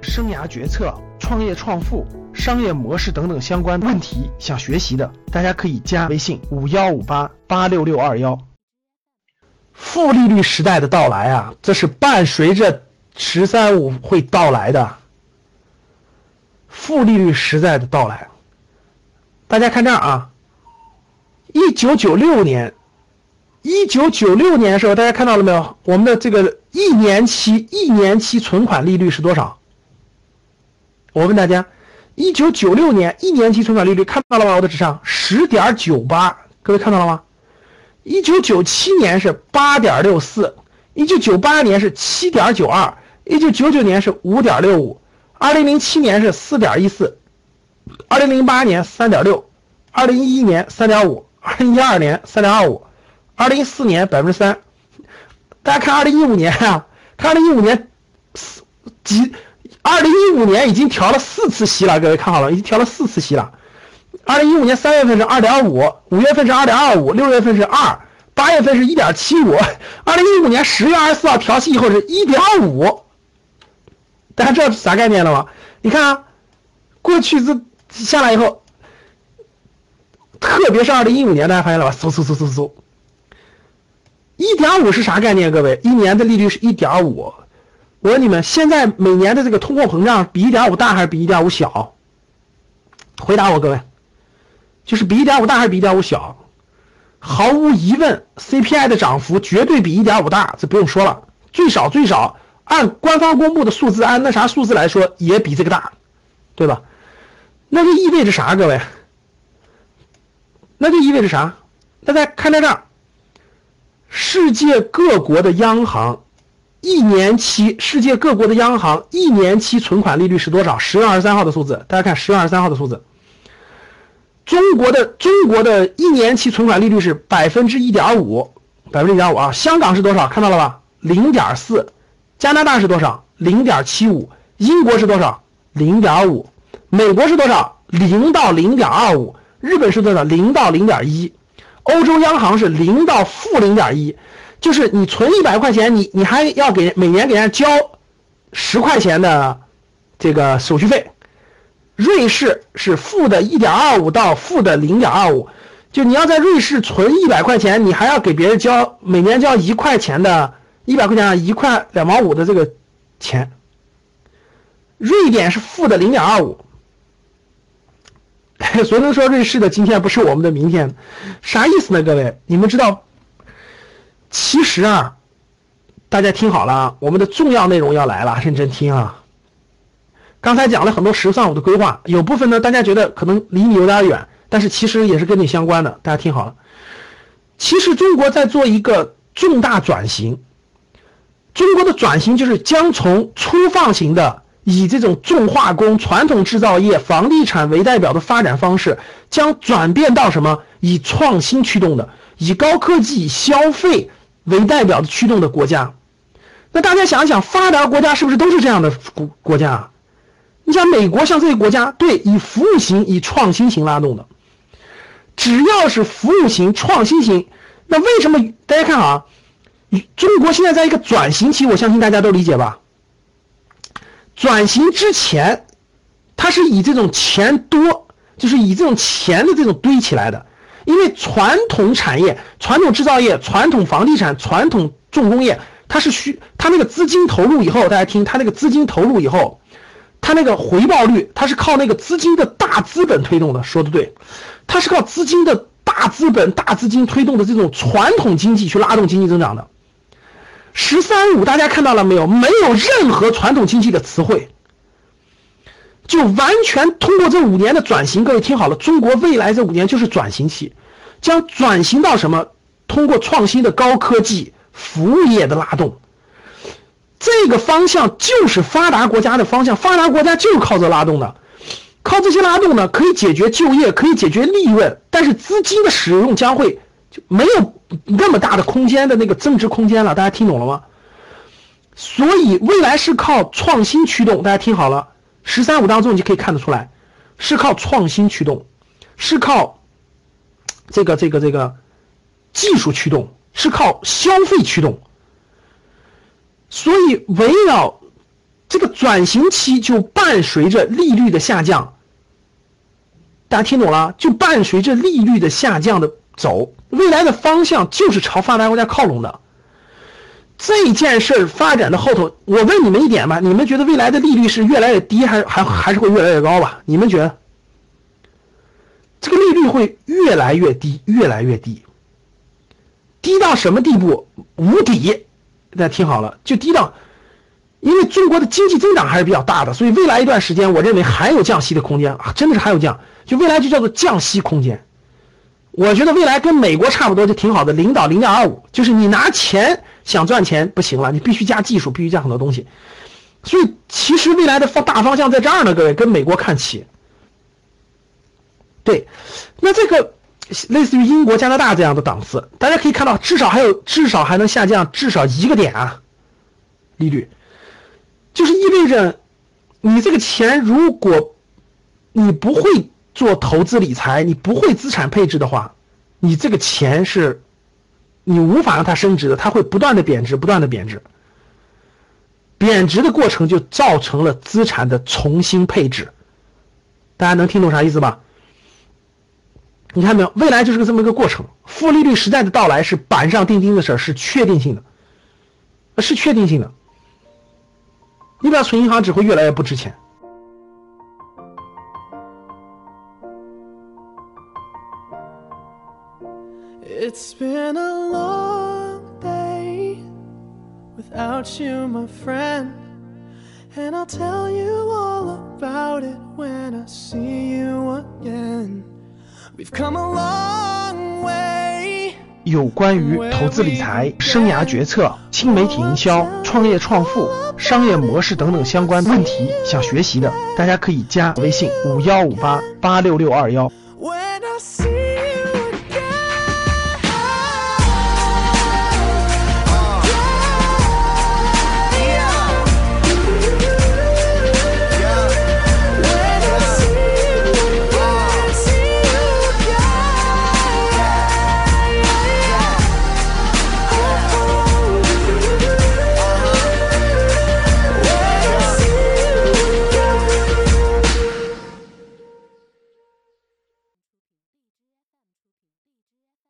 生涯决策、创业创富、商业模式等等相关问题想学习的，大家可以加微信五幺五八八六六二幺。负利率时代的到来啊，这是伴随着“十三五”会到来的。负利率时代的到来，大家看这儿啊，一九九六年。一九九六年的时候，大家看到了没有？我们的这个一年期一年期存款利率是多少？我问大家，一九九六年一年期存款利率看到了吗？我的纸上十点九八，各位看到了吗？一九九七年是八点六四，一九九八年是七点九二，一九九九年是五点六五，二零零七年是四点一四，二零零八年三点六，二零一一年三点五，二零一二年三点二五。二零一四年百分之三，大家看二零一五年啊，看二零一五年几，二零一五年已经调了四次息了，各位看好了，已经调了四次息了。二零一五年三月份是二点五，五月份是二点二五，六月份是二，八月份是一点七五。二零一五年十月二十四号调息以后是一点五，大家知道啥概念了吗？你看啊，过去这下来以后，特别是二零一五年，大家发现了吧？嗖嗖嗖嗖嗖。一点五是啥概念？各位，一年的利率是一点五。我问你们，现在每年的这个通货膨胀比一点五大还是比一点五小？回答我，各位，就是比一点五大还是比一点五小？毫无疑问，CPI 的涨幅绝对比一点五大，这不用说了。最少最少，按官方公布的数字，按那啥数字来说，也比这个大，对吧？那就意味着啥？各位，那就意味着啥？大家看在这儿。世界各国的央行一年期，世界各国的央行一年期存款利率是多少？十月二十三号的数字，大家看十月二十三号的数字。中国的中国的一年期存款利率是百分之一点五，百分之一点五啊。香港是多少？看到了吧？零点四。加拿大是多少？零点七五。英国是多少？零点五。美国是多少？零到零点二五。日本是多少？零到零点一。欧洲央行是零到负零点一，就是你存一百块钱，你你还要给每年给人家交十块钱的这个手续费。瑞士是负的一点二五到负的零点二五，就你要在瑞士存一百块钱，你还要给别人交每年交一块钱的，一百块钱一块两毛五的这个钱。瑞典是负的零点二五。所以能说瑞士的今天不是我们的明天，啥意思呢？各位，你们知道，其实啊，大家听好了啊，我们的重要内容要来了，认真听啊。刚才讲了很多“十三五”的规划，有部分呢，大家觉得可能离你有点远，但是其实也是跟你相关的。大家听好了，其实中国在做一个重大转型，中国的转型就是将从粗放型的。以这种重化工、传统制造业、房地产为代表的发展方式，将转变到什么？以创新驱动的，以高科技消费为代表的驱动的国家。那大家想一想，发达国家是不是都是这样的国国家啊？你像美国，像这些国家，对，以服务型、以创新型拉动的。只要是服务型、创新型，那为什么大家看啊？中国现在在一个转型期，我相信大家都理解吧？转型之前，它是以这种钱多，就是以这种钱的这种堆起来的。因为传统产业、传统制造业、传统房地产、传统重工业，它是需它那个资金投入以后，大家听，它那个资金投入以后，它那个回报率，它是靠那个资金的大资本推动的。说的对，它是靠资金的大资本、大资金推动的这种传统经济去拉动经济增长的。“十三五”，大家看到了没有？没有任何传统经济的词汇，就完全通过这五年的转型。各位听好了，中国未来这五年就是转型期，将转型到什么？通过创新的高科技服务业的拉动，这个方向就是发达国家的方向。发达国家就是靠这拉动的，靠这些拉动呢，可以解决就业，可以解决利润，但是资金的使用将会就没有。那么大的空间的那个增值空间了，大家听懂了吗？所以未来是靠创新驱动，大家听好了，十三五当中你就可以看得出来，是靠创新驱动，是靠这个这个这个技术驱动，是靠消费驱动。所以围绕这个转型期就伴随着利率的下降。大家听懂了？就伴随着利率的下降的走，未来的方向就是朝发达国家靠拢的。这件事发展的后头，我问你们一点吧，你们觉得未来的利率是越来越低，还还还是会越来越高吧？你们觉得？这个利率会越来越低，越来越低，低到什么地步？无底！大家听好了，就低到，因为中国的经济增长还是比较大的，所以未来一段时间，我认为还有降息的空间啊，真的是还有降，就未来就叫做降息空间。我觉得未来跟美国差不多，就挺好的，零到零点二五，就是你拿钱想赚钱不行了，你必须加技术，必须加很多东西。所以其实未来的方大方向在这儿呢，各位跟美国看齐。对，那这个类似于英国、加拿大这样的档次，大家可以看到，至少还有，至少还能下降至少一个点啊，利率，就是意味着你这个钱，如果你不会做投资理财，你不会资产配置的话，你这个钱是，你无法让它升值的，它会不断的贬值，不断的贬值，贬值的过程就造成了资产的重新配置，大家能听懂啥意思吧？你看没有？未来就是个这么一个过程。负利率时代的到来是板上钉钉的事儿，是确定性的，是确定性的。你不要存银行，只会越来越不值钱。It's been a long day without you, my friend, and I'll tell you all about it when I see you again. We've come a long way. 有关于投资理财、生涯决策、新媒体营销、创业创富、商业模式等等相关问题，想学习的，大家可以加微信五幺五八八六六二幺。When I see